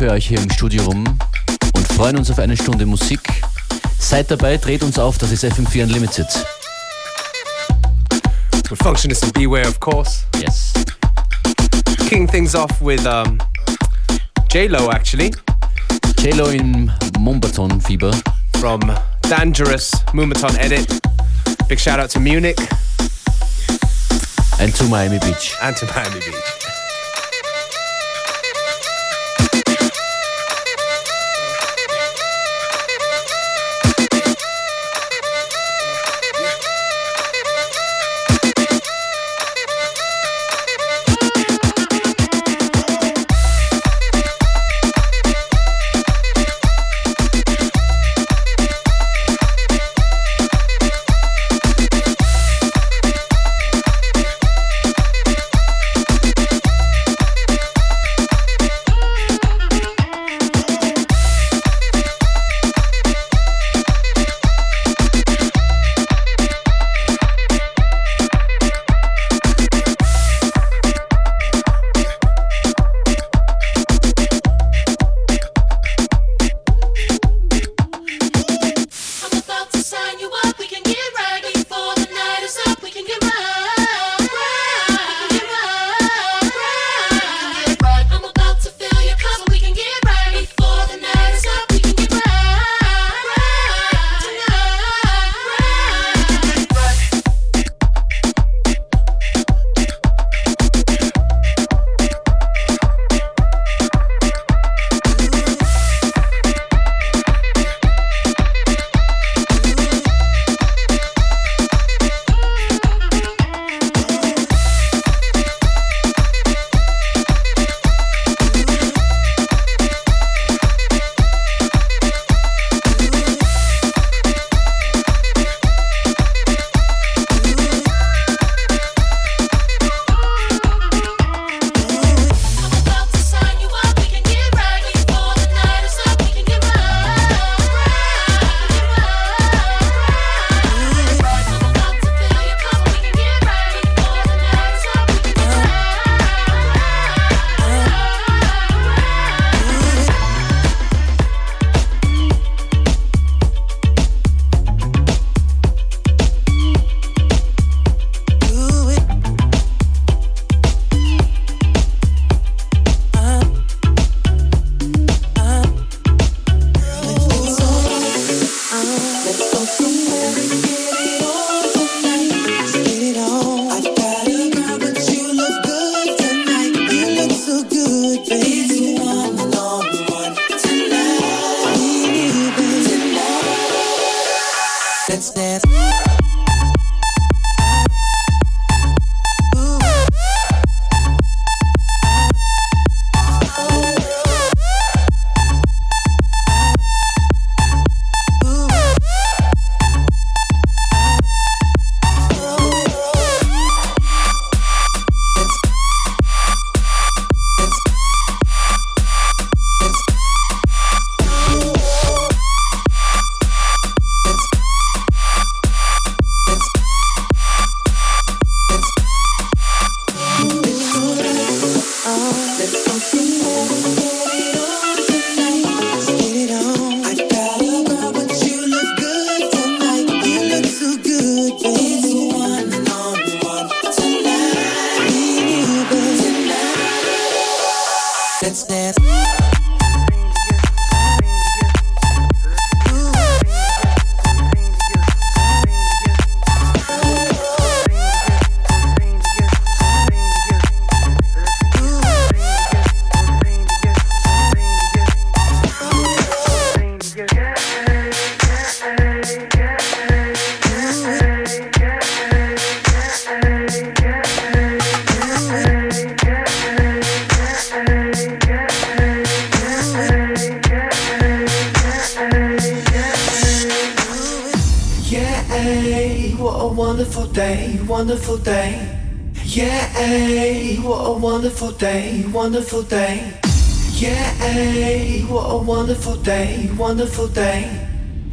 Für euch hier im Studio rum und freuen uns auf eine Stunde Musik. Seid dabei, dreht uns auf, das ist FM4 Unlimited. With Functionist and Beware, of course. Yes. Kicking things off with um, J-Lo, actually. J-Lo in Mumbaton-Fieber. From Dangerous Moombahton Edit. Big shout out to Munich. And to Miami Beach. And to Miami Beach. dance. Wonderful day. Wonderful day. Yeah, what a wonderful day, wonderful day.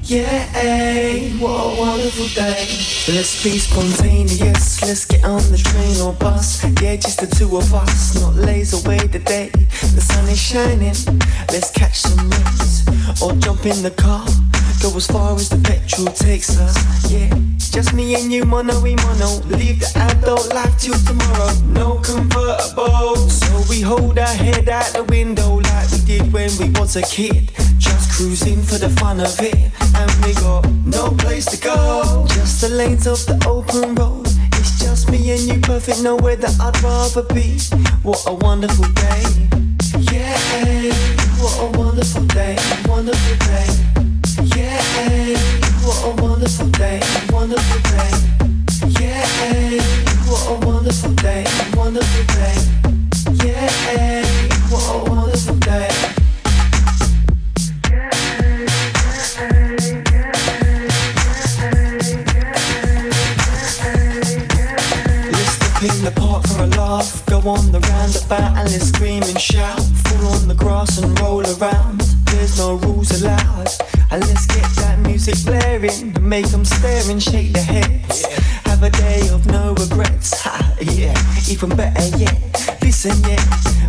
Yeah, what a wonderful day. Let's be spontaneous. Let's get on the train or bus. Yeah, just the two of us, not lays away the day. The sun is shining. Let's catch some rays or jump in the car. Go as far as the petrol takes us. Yeah, just me and you, mono we mono. Leave the adult life till tomorrow. No convertible, so we hold our head out the window like we did when we was a kid. Just cruising for the fun of it, and we got no place to go. Just the lanes of the open road. It's just me and you, perfect. Nowhere that I'd rather be. What a wonderful day. Yeah, what a wonderful day, wonderful day. Yeah, what a wonderful day, wonderful day. Yeah, what a wonderful day, wonderful day. Yeah, what a wonderful day. Let's step the park for a laugh. Go on the roundabout and scream and shout. Fall on the grass and roll around. There's no rules allowed. And let's get that music blaring. Make them stare and shake their heads. Have a day of no regrets. Ha, yeah, even better yet. Listen, yeah,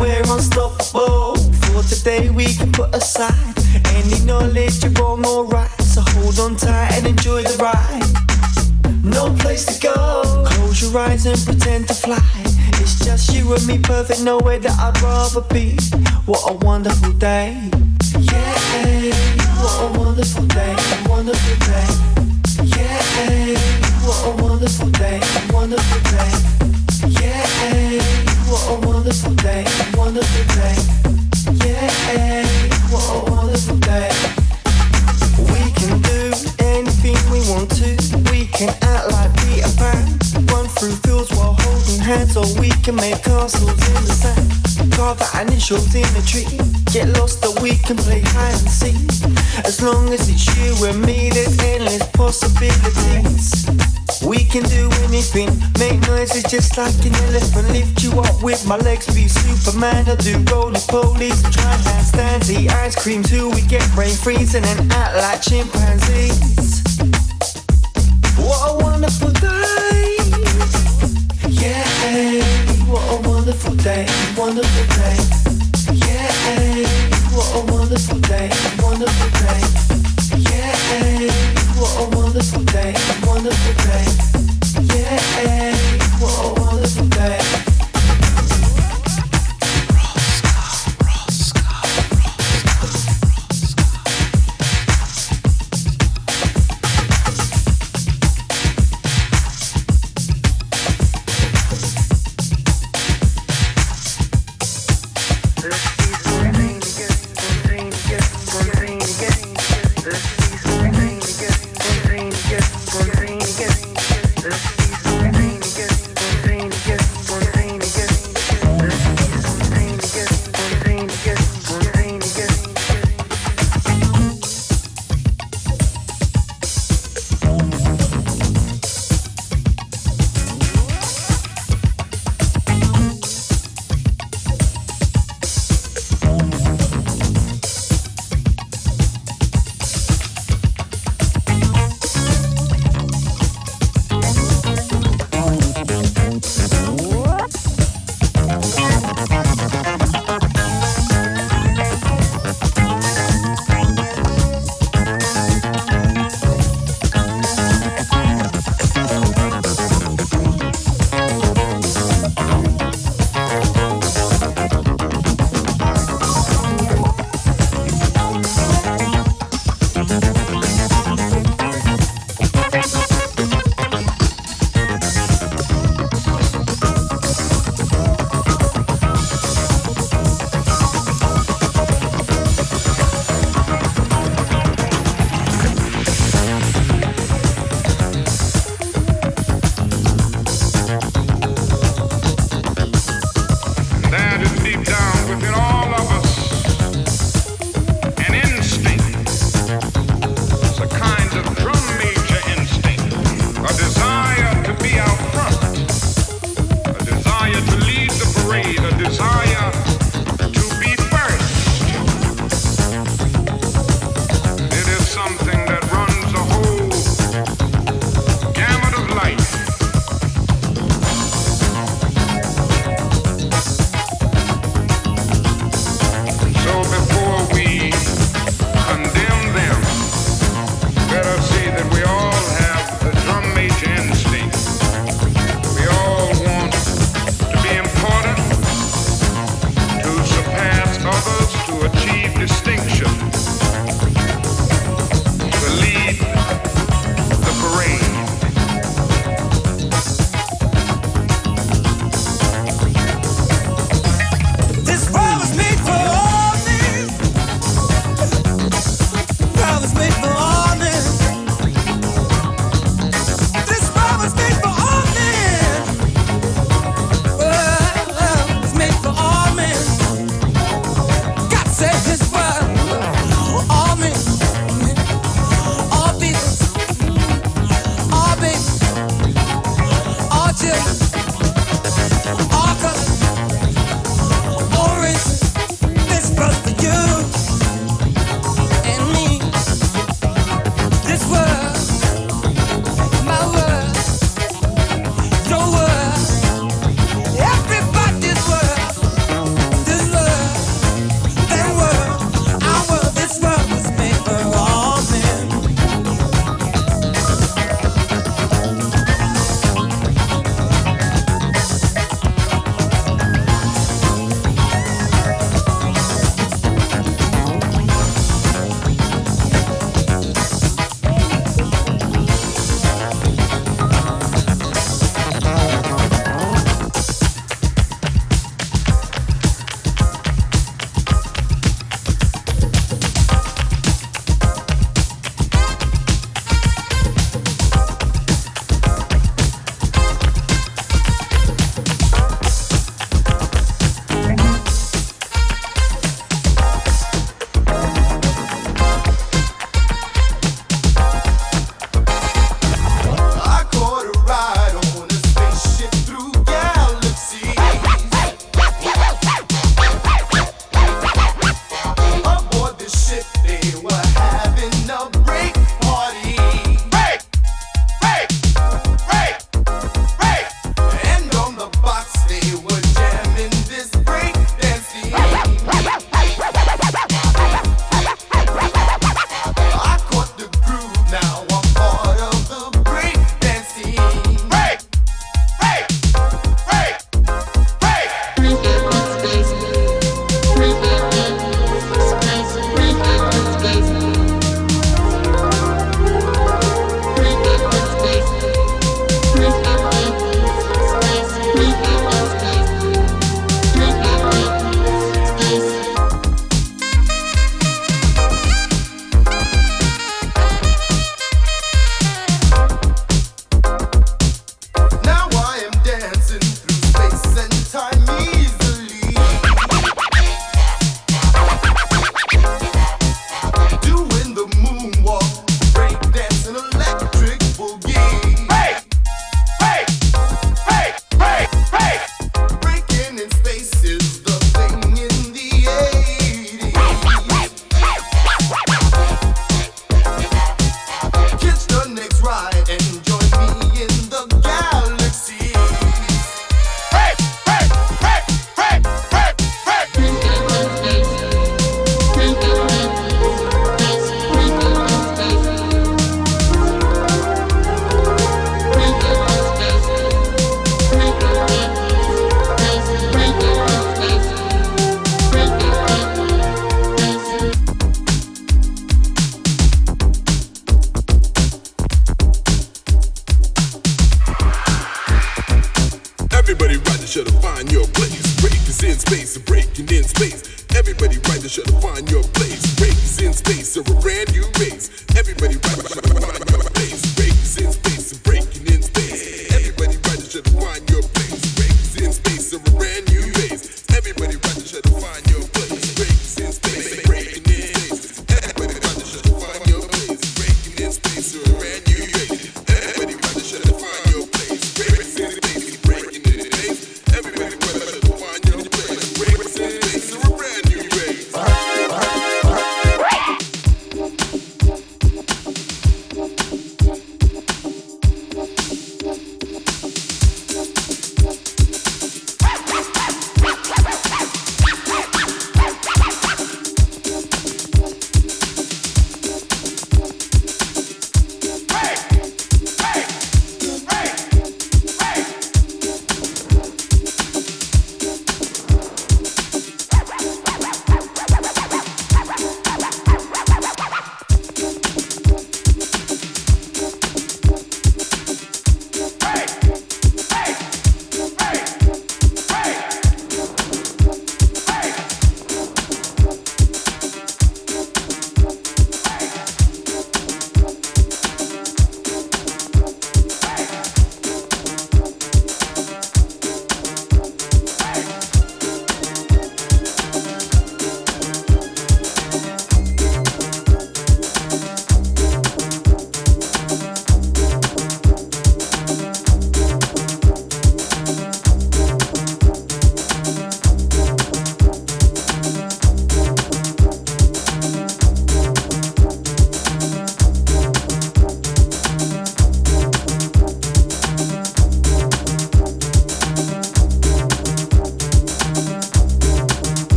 we're unstoppable. For today we can put aside any knowledge you're wrong or right. So hold on tight and enjoy the ride. No place to go. Close your eyes and pretend to fly. It's just you and me, perfect. Nowhere that I'd rather be. What a wonderful day. Yeah, what a wonderful day, wonderful day. Yeah, a wonderful day, wonderful day. Yeah, a wonderful day, wonderful day. Yeah, a wonderful day. We can do anything we want to. We can act like Peter Pan. Run through fields while hands, so we can make castles in the sand. Carve our initials in the tree. Get lost, or we can play hide and seek. As long as it's you and me, there's endless possibilities. We can do anything, make noises just like an elephant. Lift you up with my legs, be Superman. I'll do roly polies, try and stand the ice cream till we get brain freezing and act like chimpanzees. What a wonderful day! Day, wonderful day. Yeah, what a wonderful day, wonderful day. Yeah, what a wonderful day, wonderful day.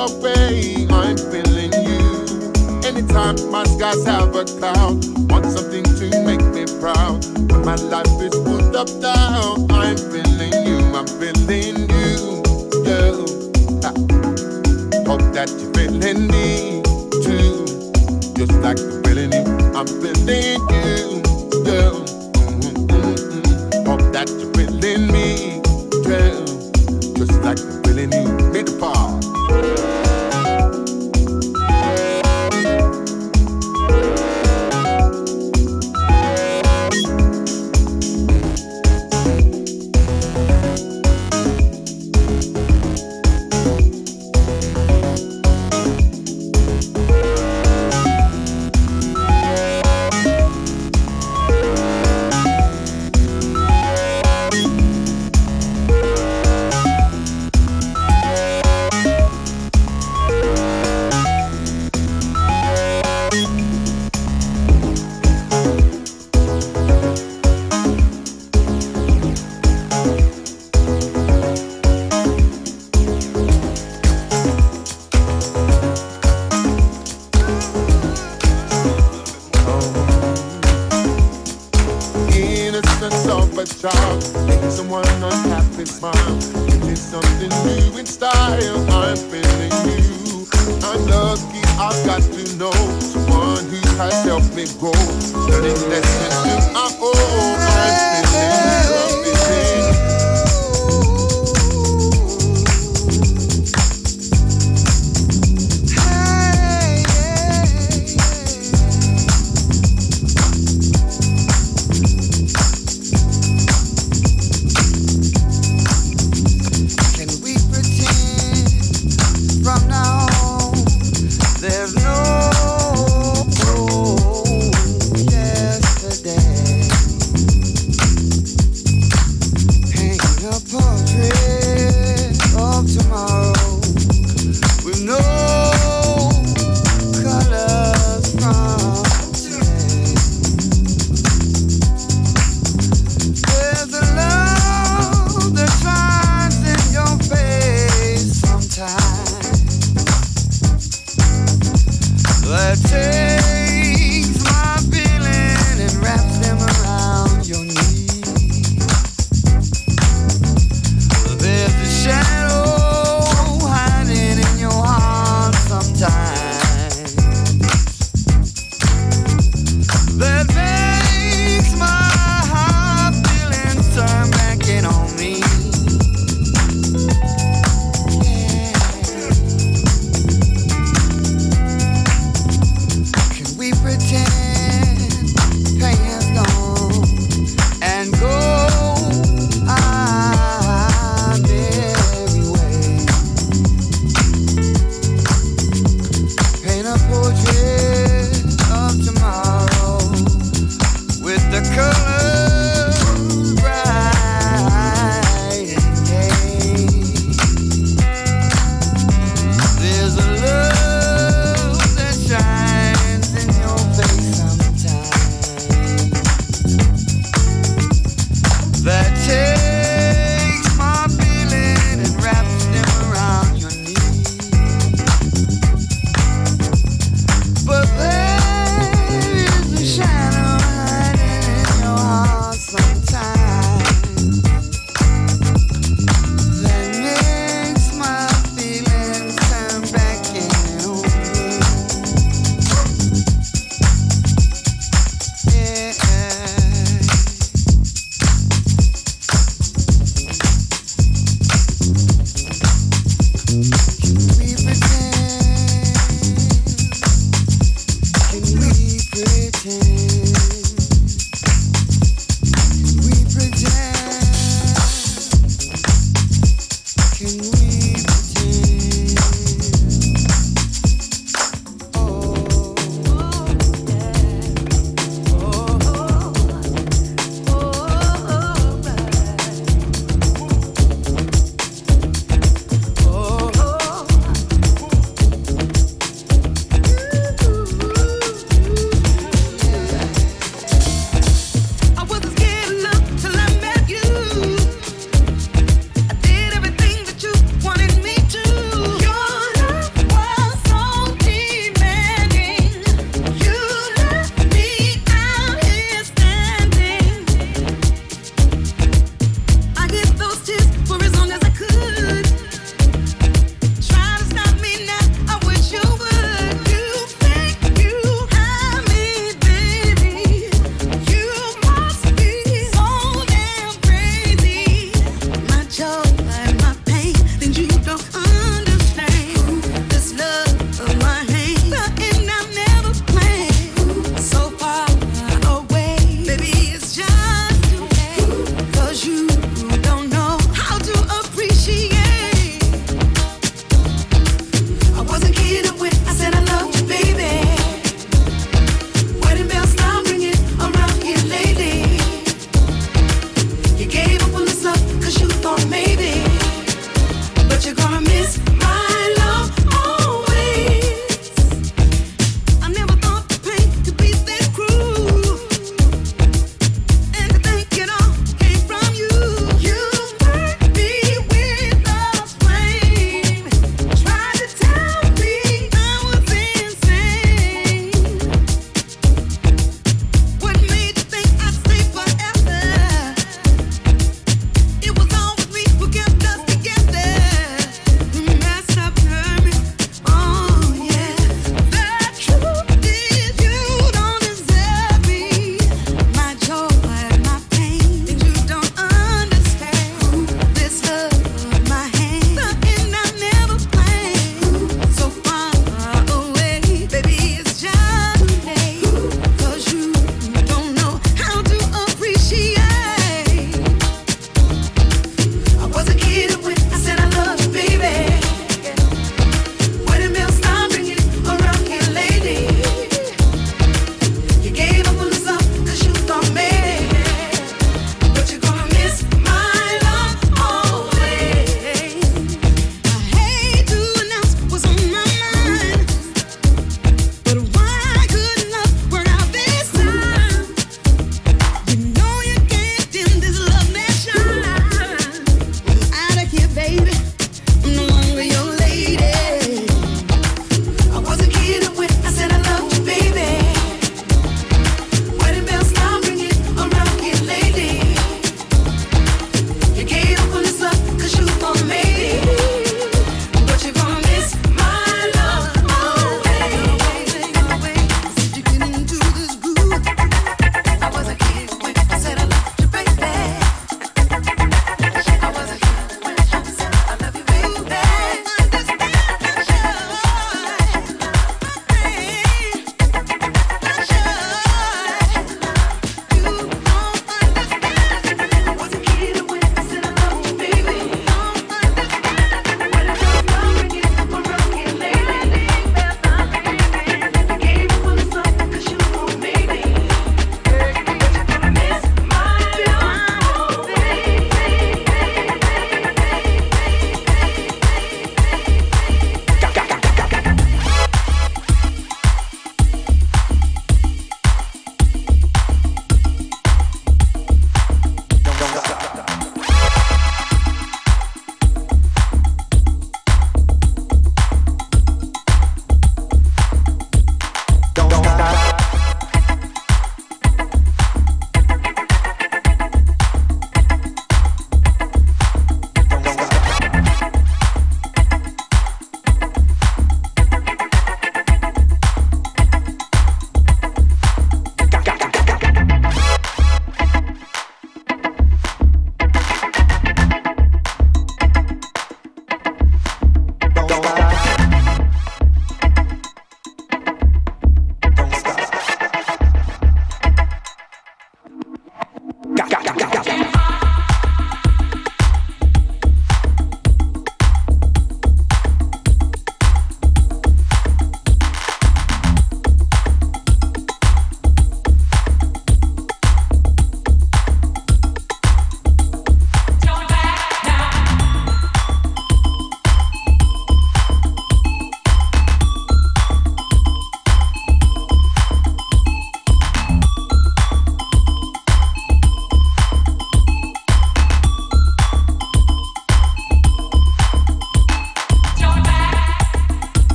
the way I'm feeling you. Anytime my skies have a cloud, want something to make me proud. When my life is pulled up down, I'm feeling you, I'm feeling you, girl. Ha. Hope that you're feeling me too, just like I'm feeling you, I'm feeling you, girl.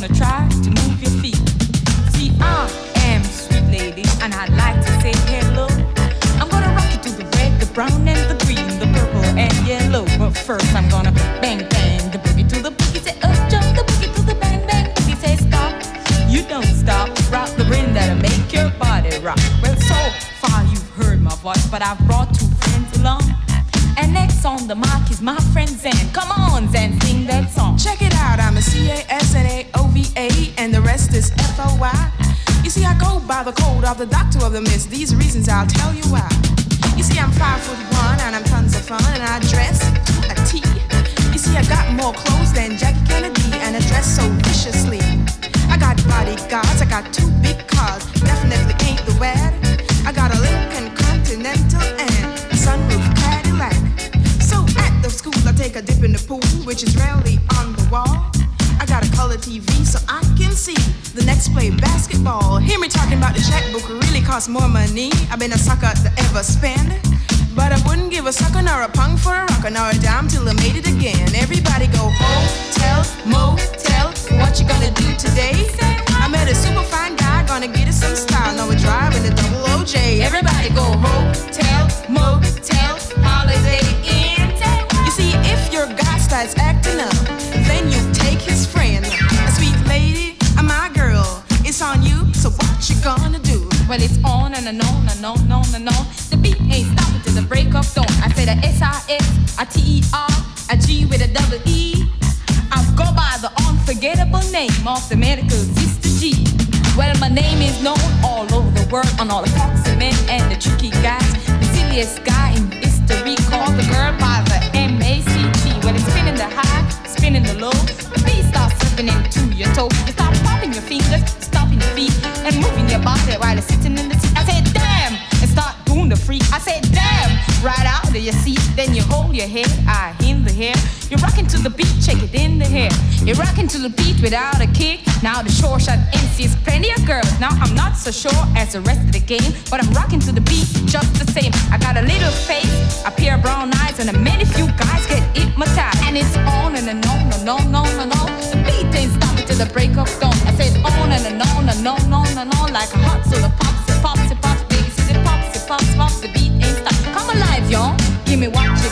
wanna try cost more money. I've been a sucker to ever spend. But I wouldn't give a sucker nor a punk for a rocker nor a dime till I made it again. Everybody go hotel, motel, what you gonna do today? I met a super fine guy, gonna get us some style. Now we're driving a double OJ. Everybody go hotel, motel, holiday inn. You see, if your guy starts acting up, then you take his friend. A sweet lady, uh, my girl. It's on you, so what you gonna do? Well, it's on and on and on and on and on. The beat ain't stopping till the break of dawn. I say the a S I S, a T E R, a G with a double E. I go by the unforgettable name of the medical sister G. Well, my name is known all over the world on all the cocks and men and the tricky guys. The silliest guy in history called the girl by the M-A-C-T. Well, it's spinning the high, spinning the low. The beat starts slipping into your toes. You start popping your fingers, stopping your feet, and moving your body while it's sitting in right out of your seat. Then you hold your head, I in the hair. You're rocking to the beat, shake it in the hair. You're rocking to the beat without a kick. Now the short shot MC's plenty of girls. Now I'm not so sure as the rest of the game, but I'm rocking to the beat just the same. I got a little face, a pair of brown eyes, and a many few guys get hypnotized. And it's on and, on and on and on and on. The beat ain't stopping till the break of dawn. I said on and, on and on and on and on like a hot soda pops,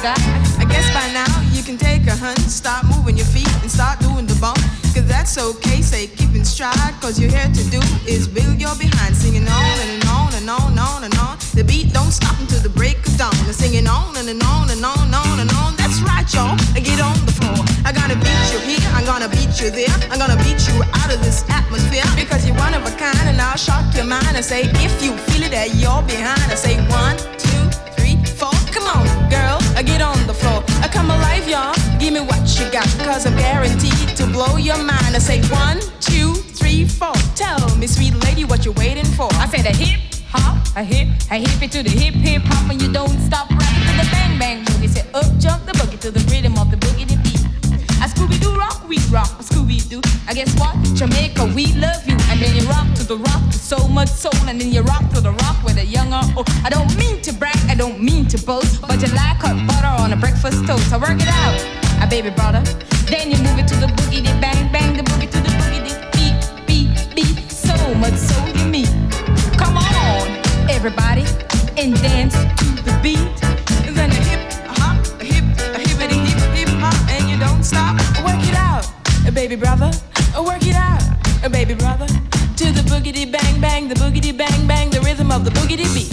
got. I guess by now you can take a hunt, start moving your feet and start doing the bump. Cause that's okay, say keep in stride. Cause you're here to do is build your behind, singing on and, on and on and on and on. The beat don't stop until the break of dawn. And singing on and, and on and on and on and on. That's right, y'all. Get on the floor. I gotta beat you here, I'm gonna beat you there. I'm gonna beat you out of this atmosphere. Because you're one of a kind and I'll shock your mind and say, if you feel it that you're behind, I say one, two, three, four. Come on, girl, I get on the floor. I come alive, y'all. Give me what you got, cause I'm guaranteed to blow your mind. I say one, two, three, four. Tell me, sweet lady, what you waiting for? I say the hip hop, a hip, a hip it to the hip hip hop, and you don't stop rapping to the bang bang boogie. Say up jump the boogie to the rhythm of the boogie. A Scooby Doo rock, we rock, Scooby Doo. I guess what? Jamaica, we love you, and then you rock to the rock so much soul, and then you rock to the rock with a young or old. I don't mean to brag, I don't mean to boast, but you like hot butter on a breakfast toast. I work it out, a baby brother. Then you move it to the boogie, the bang bang, the boogie to the boogie, the beat beat beat. So much so you mean. Come on, everybody, and dance to the beat. Stop. Work it out, baby brother. Work it out, baby brother. To the boogity bang bang, the boogity bang bang, the rhythm of the boogity beat.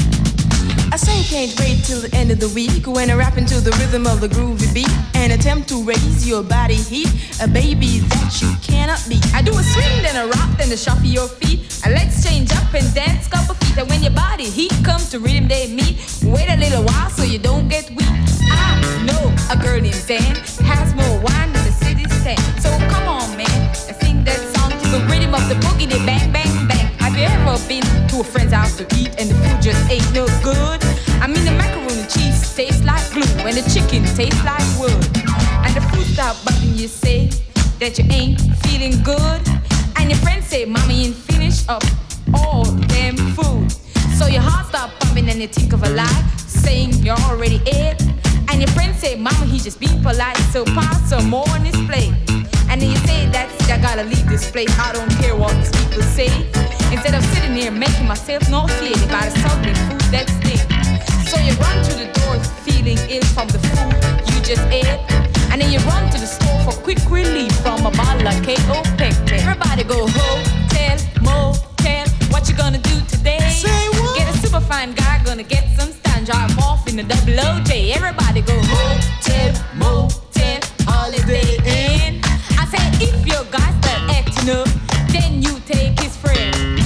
I say you can't wait till the end of the week when I rap into the rhythm of the groovy beat and attempt to raise your body heat, a baby that you cannot beat. I do a swing, then a rock, then a shuffle your feet. And let's change up and dance couple feet. And when your body heat comes to rhythm they meet, wait a little while so you don't get weak. I know a girl named Dan has more wine than the city stand. So come on, man, and sing that song to the rhythm of the boogie, bang, bang, bang. Have you ever been to a friend's house to eat and the food just ain't no good? I mean, the macaroni cheese tastes like glue and the chicken tastes like wood. And the food stop bugging you say that you ain't feeling good. And your friends say, Mommy ain't finished up all damn food. So your heart stop pumping and you think of a lie, saying you're already ate. And your friends say, Mama, he just being polite, so pass some more on his plate. And then you say, That's it, I gotta leave this place. I don't care what these people say. Instead of sitting here making myself nauseated by the soggy food that's thick. So you run to the door feeling ill from the food you just ate. And then you run to the store for quick relief from a bottle of KO Pectin. Everybody go hotel, motel. What you gonna do today? Say what? Get a super fine guy, gonna get some stand, drive off in a double OJ. Everybody go hotel, motel, holiday inn. I said if your guy start acting up, then you take his friend.